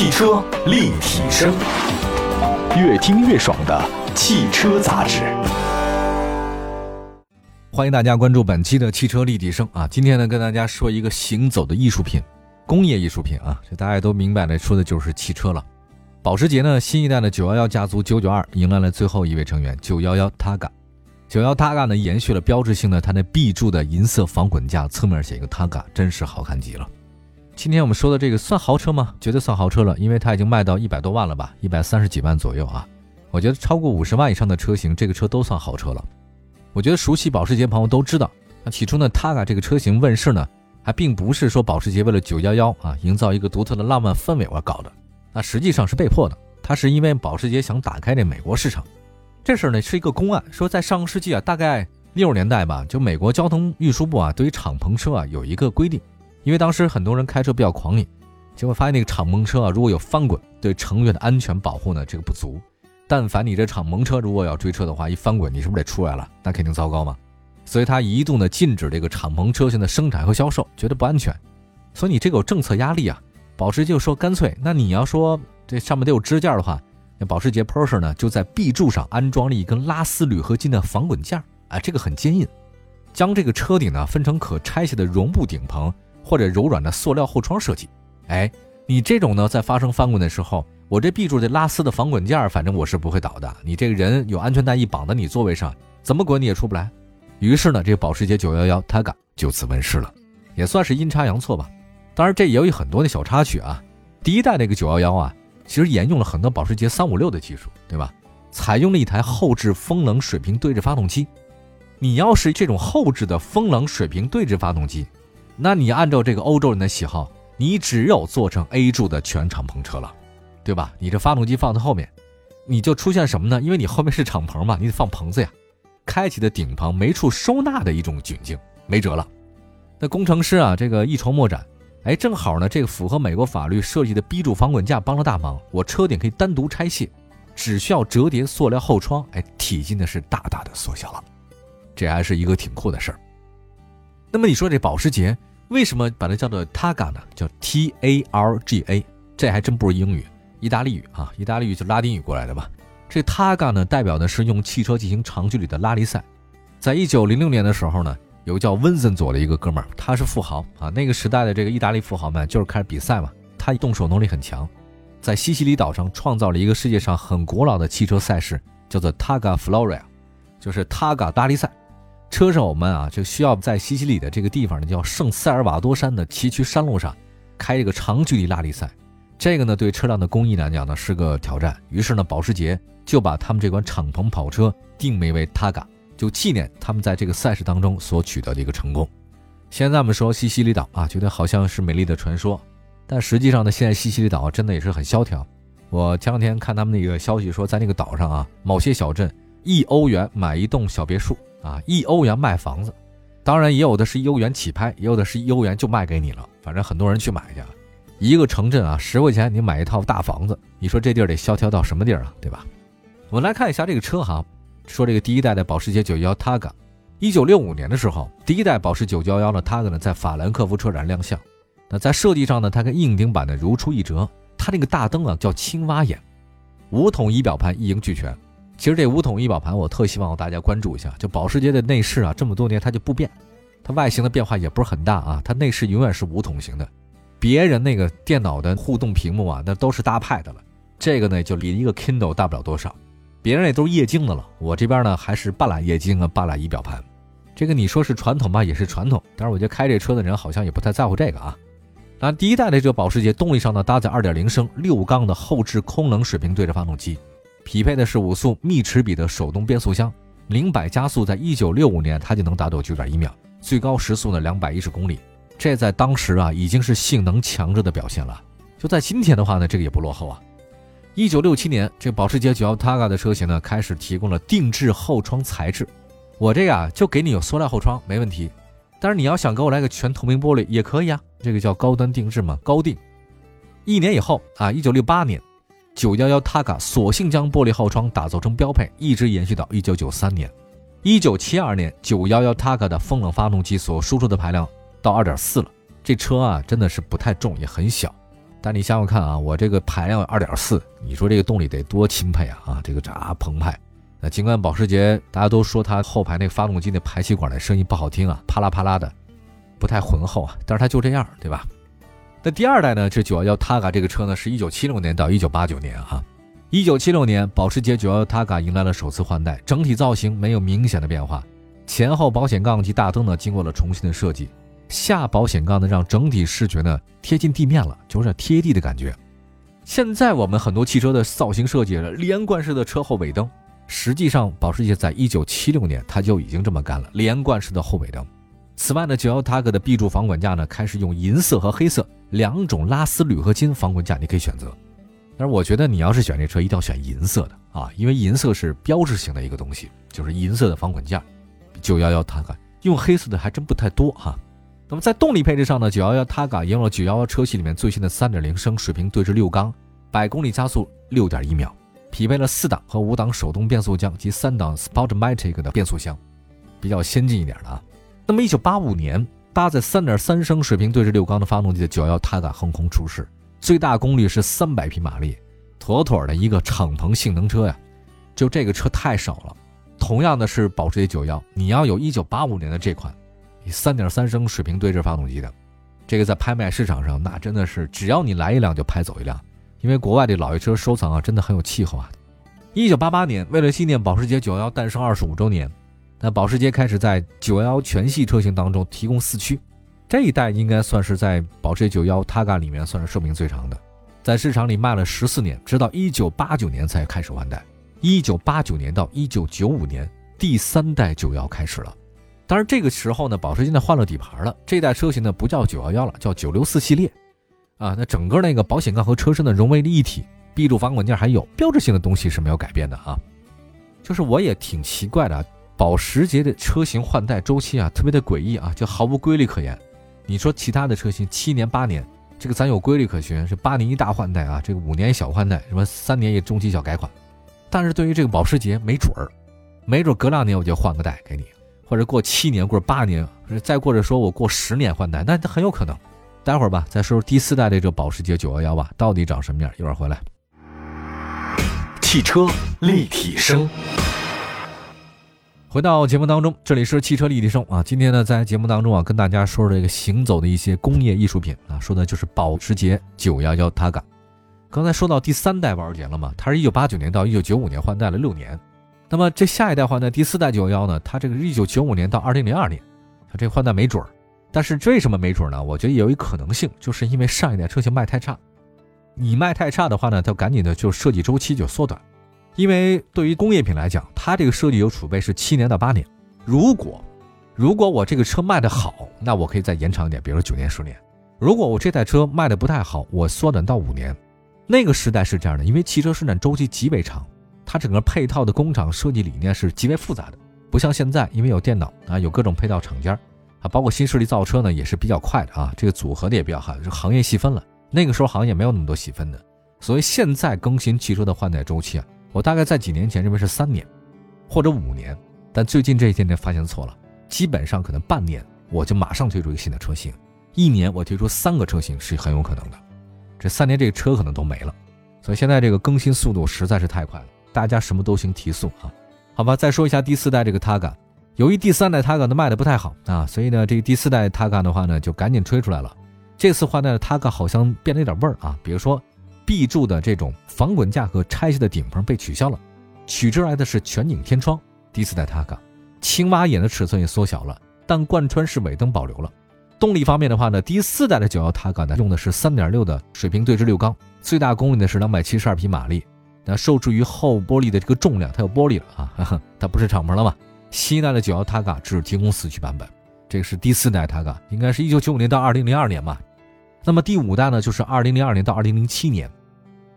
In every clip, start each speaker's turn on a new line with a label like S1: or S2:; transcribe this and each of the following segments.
S1: 汽车立体声，越听越爽的汽车杂志。
S2: 欢迎大家关注本期的汽车立体声啊！今天呢，跟大家说一个行走的艺术品，工业艺术品啊，这大家都明白的，说的就是汽车了。保时捷呢，新一代的911家族992迎来了最后一位成员911 Targa。911 Targa 呢，延续了标志性的它那 B 柱的银色防滚架，侧面写一个 Targa，真是好看极了。今天我们说的这个算豪车吗？绝对算豪车了，因为它已经卖到一百多万了吧，一百三十几万左右啊。我觉得超过五十万以上的车型，这个车都算豪车了。我觉得熟悉保时捷朋友都知道，那起初呢，Targa 这个车型问世呢，还并不是说保时捷为了911啊，营造一个独特的浪漫氛围而搞的，那实际上是被迫的。它是因为保时捷想打开这美国市场，这事儿呢是一个公案，说在上个世纪啊，大概六十年代吧，就美国交通运输部啊，对于敞篷车啊有一个规定。因为当时很多人开车比较狂野，结果发现那个敞篷车啊，如果有翻滚，对成员的安全保护呢，这个不足。但凡你这敞篷车如果要追车的话，一翻滚，你是不是得出来了？那肯定糟糕嘛。所以他一度呢禁止这个敞篷车型的生产和销售，觉得不安全。所以你这个有政策压力啊。保时捷就说干脆，那你要说这上面得有支架的话，那保时捷 Porsche 呢就在 B 柱上安装了一根拉丝铝合金的防滚架，啊，这个很坚硬，将这个车顶呢分成可拆卸的绒布顶棚。或者柔软的塑料后窗设计，哎，你这种呢，在发生翻滚的时候，我这 B 柱的拉丝的防滚件，反正我是不会倒的。你这个人有安全带一绑在你座位上，怎么滚你也出不来。于是呢，这个保时捷911 Targa 就此问世了，也算是阴差阳错吧。当然，这也有很多的小插曲啊。第一代那个911啊，其实沿用了很多保时捷356的技术，对吧？采用了一台后置风冷水平对置发动机。你要是这种后置的风冷水平对置发动机。那你按照这个欧洲人的喜好，你只有做成 A 柱的全敞篷车了，对吧？你这发动机放在后面，你就出现什么呢？因为你后面是敞篷嘛，你得放棚子呀，开启的顶棚没处收纳的一种窘境，没辙了。那工程师啊，这个一筹莫展，哎，正好呢，这个符合美国法律设计的 B 柱防滚架帮了大忙，我车顶可以单独拆卸，只需要折叠塑料后窗，哎，体积呢是大大的缩小了，这还是一个挺酷的事儿。那么你说这保时捷？为什么把它叫做 Targa 呢？叫 T A R G A，这还真不是英语，意大利语啊，意大利语就拉丁语过来的吧。这 Targa 呢，代表的是用汽车进行长距离的拉力赛。在一九零六年的时候呢，有个叫温森佐的一个哥们儿，他是富豪啊。那个时代的这个意大利富豪们就是开始比赛嘛，他动手能力很强，在西西里岛上创造了一个世界上很古老的汽车赛事，叫做 Targa Floria，就是 Targa 拉力赛。车手们啊，就需要在西西里的这个地方呢，叫圣塞尔瓦多山的崎岖山路上，开一个长距离拉力赛。这个呢，对车辆的工艺来讲呢，是个挑战。于是呢，保时捷就把他们这款敞篷跑车定名为 Targa，就纪念他们在这个赛事当中所取得的一个成功。现在我们说西西里岛啊，觉得好像是美丽的传说，但实际上呢，现在西西里岛真的也是很萧条。我前两天看他们那个消息说，在那个岛上啊，某些小镇一欧元买一栋小别墅。啊，一欧元卖房子，当然也有的是一欧元起拍，也有的是一欧元就卖给你了。反正很多人去买去。一个城镇啊，十块钱你买一套大房子，你说这地儿得萧条到什么地儿啊？对吧？我们来看一下这个车哈，说这个第一代的保时捷911 Targa，一九六五年的时候，第一代保时捷911的 Targa 呢在法兰克福车展亮相。那在设计上呢，它跟硬顶版的如出一辙。它那个大灯啊叫青蛙眼，五筒仪表盘一应俱全。其实这五桶仪表盘，我特希望大家关注一下。就保时捷的内饰啊，这么多年它就不变，它外形的变化也不是很大啊，它内饰永远是五桶型的。别人那个电脑的互动屏幕啊，那都是大 pad 了，这个呢就离一个 Kindle 大不了多少。别人那都是液晶的了，我这边呢还是半拉液晶啊，半拉仪表盘。这个你说是传统吧，也是传统，但是我觉得开这车的人好像也不太在乎这个啊。那第一代的这个保时捷动力上呢，搭载2.0升六缸的后置空冷水平对着发动机。匹配的是五速密齿比的手动变速箱，零百加速在一九六五年它就能达到九点一秒，最高时速呢两百一十公里，这在当时啊已经是性能强者的表现了。就在今天的话呢，这个也不落后啊。一九六七年，这保时捷 91Targa 的车型呢开始提供了定制后窗材质，我这个就给你有塑料后窗没问题，但是你要想给我来个全透明玻璃也可以啊，这个叫高端定制嘛，高定。一年以后啊，一九六八年。九幺幺 Targa 索性将玻璃后窗打造成标配，一直延续到一九九三年。一九七二年，九幺幺 Targa 的风冷发动机所输出的排量到二点四了。这车啊，真的是不太重，也很小。但你想想看啊，我这个排量二点四，你说这个动力得多钦佩啊啊，这个咋澎湃？那尽管保时捷大家都说它后排那发动机那排气管的声音不好听啊，啪啦啪啦的，不太浑厚啊，但是它就这样，对吧？那第二代呢，这911 Targa 这个车呢，是一九七六年到一九八九年哈。一九七六年，保时捷911 Targa 迎来了首次换代，整体造型没有明显的变化，前后保险杠及大灯呢经过了重新的设计，下保险杠呢让整体视觉呢贴近地面了，就有点贴地的感觉。现在我们很多汽车的造型设计了连贯式的车后尾灯。实际上，保时捷在一九七六年它就已经这么干了，连贯式的后尾灯。此外呢，九幺 Targa 的 B 柱防滚架呢，开始用银色和黑色两种拉丝铝合金防滚架，你可以选择。但是我觉得你要是选这车，一定要选银色的啊，因为银色是标志性的一个东西，就是银色的防滚架。九幺幺 Targa 用黑色的还真不太多哈。那么在动力配置上呢，九幺幺 Targa 用了九幺幺车系里面最新的三点零升水平对置六缸，百公里加速六点一秒。匹配了四档和五档手动变速箱及三档 Sportmatic 的变速箱，比较先进一点的啊。那么，一九八五年搭载三点三升水平对置六缸的发动机的九幺 Targa 横空出世，最大功率是三百匹马力，妥妥的一个敞篷性能车呀。就这个车太少了。同样的是保时捷九幺，你要有一九八五年的这款，三点三升水平对置发动机的，这个在拍卖市场上那真的是只要你来一辆就拍走一辆。因为国外的老爷车收藏啊，真的很有气候啊。一九八八年，为了纪念保时捷911诞生二十五周年，那保时捷开始在911全系车型当中提供四驱。这一代应该算是在保时捷911 Targa 里面算是寿命最长的，在市场里卖了十四年，直到一九八九年才开始换代。一九八九年到一九九五年，第三代911开始了。当然，这个时候呢，保时捷呢换了底盘了，这代车型呢不叫911了，叫964系列。啊，那整个那个保险杠和车身呢融为了一体，B 柱防滚件还有标志性的东西是没有改变的啊。就是我也挺奇怪的，保时捷的车型换代周期啊特别的诡异啊，就毫无规律可言。你说其他的车型七年八年，这个咱有规律可循，是八年一大换代啊，这个五年小换代，什么三年一中期小改款。但是对于这个保时捷没准儿，没准隔两年我就换个代给你，或者过七年或者八年，再或者说我过十年换代，那很有可能。待会儿吧，再说说第四代的这个保时捷911吧，到底长什么样？一会儿回来。
S1: 汽车立体声，
S2: 回到节目当中，这里是汽车立体声啊。今天呢，在节目当中啊，跟大家说说这个行走的一些工业艺术品啊，说的就是保时捷911 Targa。刚才说到第三代保时捷了嘛，它是一九八九年到一九九五年换代了六年。那么这下一代换代第四代911呢，它这个一九九五年到二零零二年，它这换代没准儿。但是为什么没准呢？我觉得有一可能性，就是因为上一代车型卖太差，你卖太差的话呢，它赶紧的就设计周期就缩短，因为对于工业品来讲，它这个设计有储备是七年到八年。如果如果我这个车卖的好，那我可以再延长一点，比如说九年十年。如果我这台车卖的不太好，我缩短到五年。那个时代是这样的，因为汽车生产周期极为长，它整个配套的工厂设计理念是极为复杂的，不像现在，因为有电脑啊，有各种配套厂家。啊，包括新势力造车呢，也是比较快的啊，这个组合的也比较好，就行业细分了。那个时候行业没有那么多细分的，所以现在更新汽车的换代周期啊，我大概在几年前认为是三年或者五年，但最近这些年发现错了，基本上可能半年我就马上推出一个新的车型，一年我推出三个车型是很有可能的，这三年这个车可能都没了，所以现在这个更新速度实在是太快了，大家什么都行提速啊，好吧，再说一下第四代这个 Targa。由于第三代 Targa 的卖的不太好啊，所以呢，这个第四代 Targa 的话呢，就赶紧吹出来了。这次换代的 Targa 好像变了一点味儿啊，比如说 B 柱的这种防滚架和拆卸的顶棚被取消了，取之来的是全景天窗。第四代 Targa，青蛙眼的尺寸也缩小了，但贯穿式尾灯保留了。动力方面的话呢，第四代的911 Targa 呢用的是3.6的水平对置六缸，最大功率呢是272匹马力。那受制于后玻璃的这个重量，它有玻璃了啊，它不是敞篷了嘛。新一代的九幺 taka 只提供四驱版本，这个是第四代 Taga 应该是一九九五年到二零零二年嘛。那么第五代呢，就是二零零二年到二零零七年。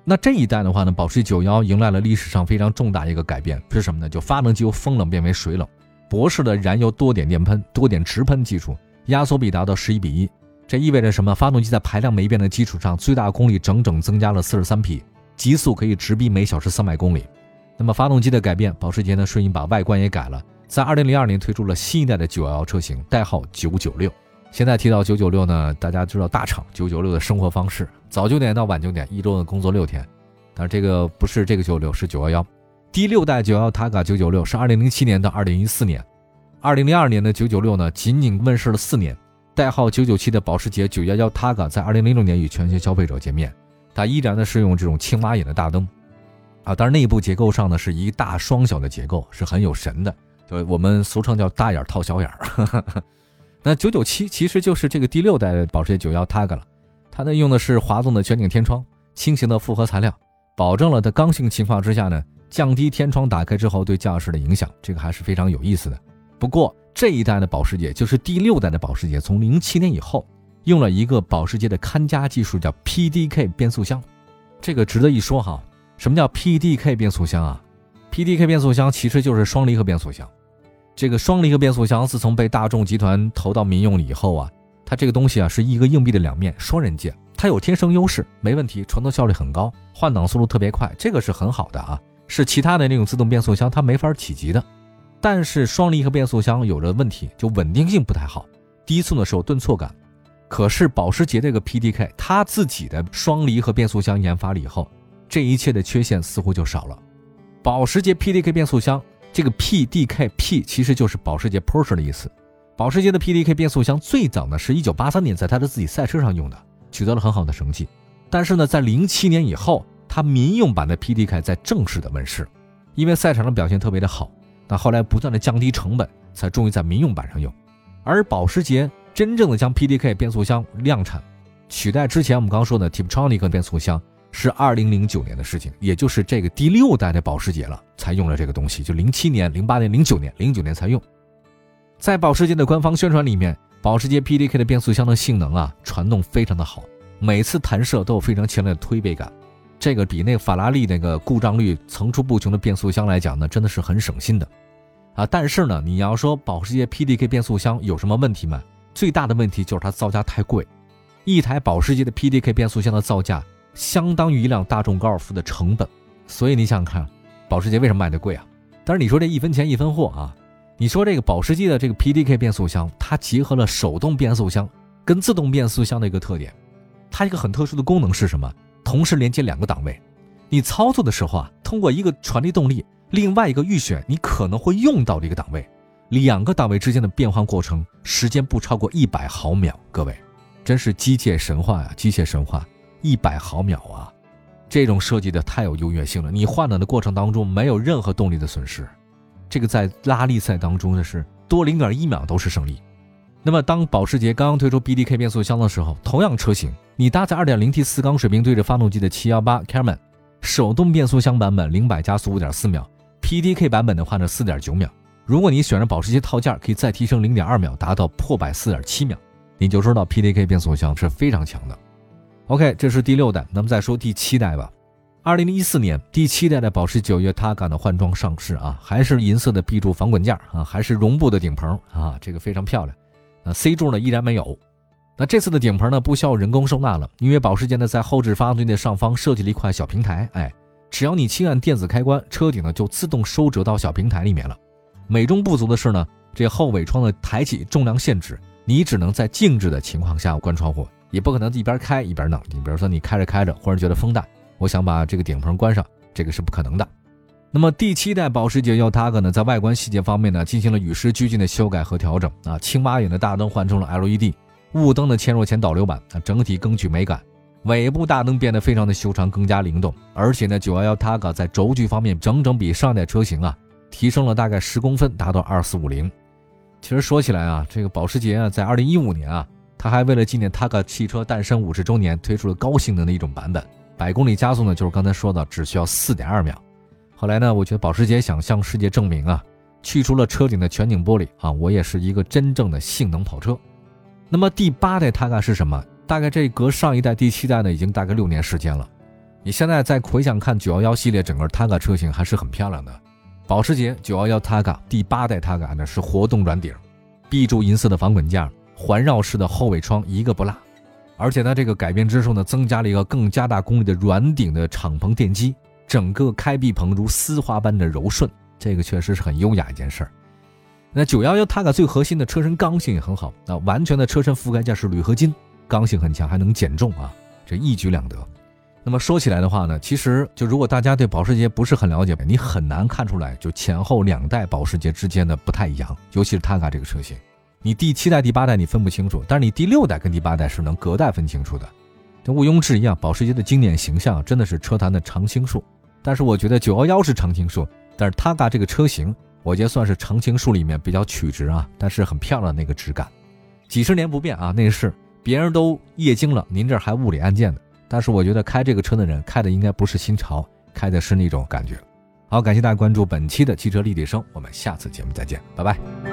S2: 那这一代的话呢，保时捷九幺迎来了历史上非常重大一个改变，是什么呢？就发动机由风冷变为水冷，博士的燃油多点电喷、多点直喷技术，压缩比达到十一比一。这意味着什么？发动机在排量没变的基础上，最大功率整整增加了四十三匹，极速可以直逼每小时三百公里。那么发动机的改变，保时捷呢顺应把外观也改了。在二零零二年推出了新一代的九幺幺车型，代号九九六。现在提到九九六呢，大家知道大厂九九六的生活方式，早九点到晚九点，一周的工作六天。但是这个不是这个九六，是九幺幺。第六代九幺幺 Targa 九九六是二零零七年到二零一四年，二零零二年的九九六呢，仅仅问世了四年。代号九九七的保时捷九幺幺 t a g a 在二零零六年与全球消费者见面，它依然呢是用这种青蛙眼的大灯，啊，但是内部结构上呢是一大双小的结构，是很有神的，就我们俗称叫大眼套小眼儿。那九九七其实就是这个第六代保时捷九幺 t a g a 了，它呢用的是华纵的全景天窗，轻型的复合材料，保证了在刚性情况之下呢。降低天窗打开之后对驾驶的影响，这个还是非常有意思的。不过这一代的保时捷就是第六代的保时捷，从零七年以后用了一个保时捷的看家技术，叫 PDK 变速箱。这个值得一说哈。什么叫 PDK 变速箱啊？PDK 变速箱其实就是双离合变速箱。这个双离合变速箱自从被大众集团投到民用以后啊，它这个东西啊是一个硬币的两面，双刃剑。它有天生优势，没问题，传动效率很高，换挡速度特别快，这个是很好的啊。是其他的那种自动变速箱，它没法企及的。但是双离合变速箱有着问题，就稳定性不太好，低速的时候顿挫感。可是保时捷这个 PDK，它自己的双离合变速箱研发了以后，这一切的缺陷似乎就少了。保时捷 PDK 变速箱，这个 PDK-P 其实就是保时捷 Porsche 的意思。保时捷的 PDK 变速箱最早呢是一九八三年在它的自己赛车上用的，取得了很好的成绩。但是呢，在零七年以后。它民用版的 PDK 在正式的问世，因为赛场上表现特别的好，那后来不断的降低成本，才终于在民用版上用。而保时捷真正的将 PDK 变速箱量产，取代之前我们刚刚说的 Tiptronic 变速箱，是二零零九年的事情，也就是这个第六代的保时捷了，才用了这个东西，就零七年、零八年、零九年、零九年才用。在保时捷的官方宣传里面，保时捷 PDK 的变速箱的性能啊，传动非常的好，每次弹射都有非常强烈的推背感。这个比那个法拉利那个故障率层出不穷的变速箱来讲呢，真的是很省心的，啊！但是呢，你要说保时捷 PDK 变速箱有什么问题吗？最大的问题就是它造价太贵，一台保时捷的 PDK 变速箱的造价相当于一辆大众高尔夫的成本，所以你想想看，保时捷为什么卖的贵啊？但是你说这一分钱一分货啊，你说这个保时捷的这个 PDK 变速箱，它结合了手动变速箱跟自动变速箱的一个特点，它一个很特殊的功能是什么？同时连接两个档位，你操作的时候啊，通过一个传递动力，另外一个预选你可能会用到的一个档位，两个档位之间的变换过程时间不超过一百毫秒。各位，真是机械神话呀！机械神话，一百毫秒啊！这种设计的太有优越性了。你换挡的过程当中没有任何动力的损失，这个在拉力赛当中的是多零点一秒都是胜利。那么，当保时捷刚刚推出 BDK 变速箱的时候，同样车型，你搭载 2.0T 四缸水平对置发动机的718 Cayman，手动变速箱版本零百加速5.4秒，PDK 版本的话呢4.9秒。如果你选了保时捷套件，可以再提升0.2秒，达到破百4.7秒。你就知道 PDK 变速箱是非常强的。OK，这是第六代，那么再说第七代吧。2014年，第七代的保时捷9月 Targa 的换装上市啊，还是银色的 B 柱防滚架啊，还是绒布的顶棚啊，这个非常漂亮。那 C 柱呢依然没有，那这次的顶棚呢不需要人工收纳了，因为保时捷呢在后置发动机的上方设计了一块小平台，哎，只要你轻按电子开关，车顶呢就自动收折到小平台里面了。美中不足的是呢，这后尾窗的抬起重量限制，你只能在静止的情况下关窗户，也不可能一边开一边弄。你比如说你开着开着，忽然觉得风大，我想把这个顶棚关上，这个是不可能的。那么第七代保时捷 U-Tag 呢，在外观细节方面呢，进行了与时俱进的修改和调整啊。青蛙眼的大灯换成了 LED，雾灯的嵌入前导流板啊，整体更具美感。尾部大灯变得非常的修长，更加灵动。而且呢，911TAG 在轴距方面整整比上代车型啊提升了大概十公分，达到二四五零。其实说起来啊，这个保时捷啊，在二零一五年啊，它还为了纪念 TAG 汽车诞生五十周年，推出了高性能的一种版本，百公里加速呢，就是刚才说的，只需要四点二秒。后来呢，我觉得保时捷想向世界证明啊，去除了车顶的全景玻璃啊，我也是一个真正的性能跑车。那么第八代 Targa 是什么？大概这隔上一代第七代呢，已经大概六年时间了。你现在再回想看911系列整个 Targa 车型还是很漂亮的。保时捷911 Targa 第八代 Targa 呢是活动软顶，B 柱银色的防滚架，环绕式的后尾窗一个不落。而且呢，这个改变之处呢，增加了一个更加大功率的软顶的敞篷电机。整个开闭棚如丝滑般的柔顺，这个确实是很优雅一件事儿。那九幺幺 Targa 最核心的车身刚性也很好，那完全的车身覆盖件是铝合金，刚性很强，还能减重啊。这一举两得。那么说起来的话呢，其实就如果大家对保时捷不是很了解，你很难看出来就前后两代保时捷之间的不太一样，尤其是 Targa 这个车型，你第七代、第八代你分不清楚，但是你第六代跟第八代是能隔代分清楚的。这毋庸置疑啊，保时捷的经典形象真的是车坛的常青树。但是我觉得九幺幺是常青树，但是塔卡这个车型，我觉得算是常青树里面比较曲直啊，但是很漂亮那个质感。几十年不变啊，内饰别人都液晶了，您这还物理按键的。但是我觉得开这个车的人开的应该不是新潮，开的是那种感觉。好，感谢大家关注本期的汽车立体声，我们下次节目再见，拜拜。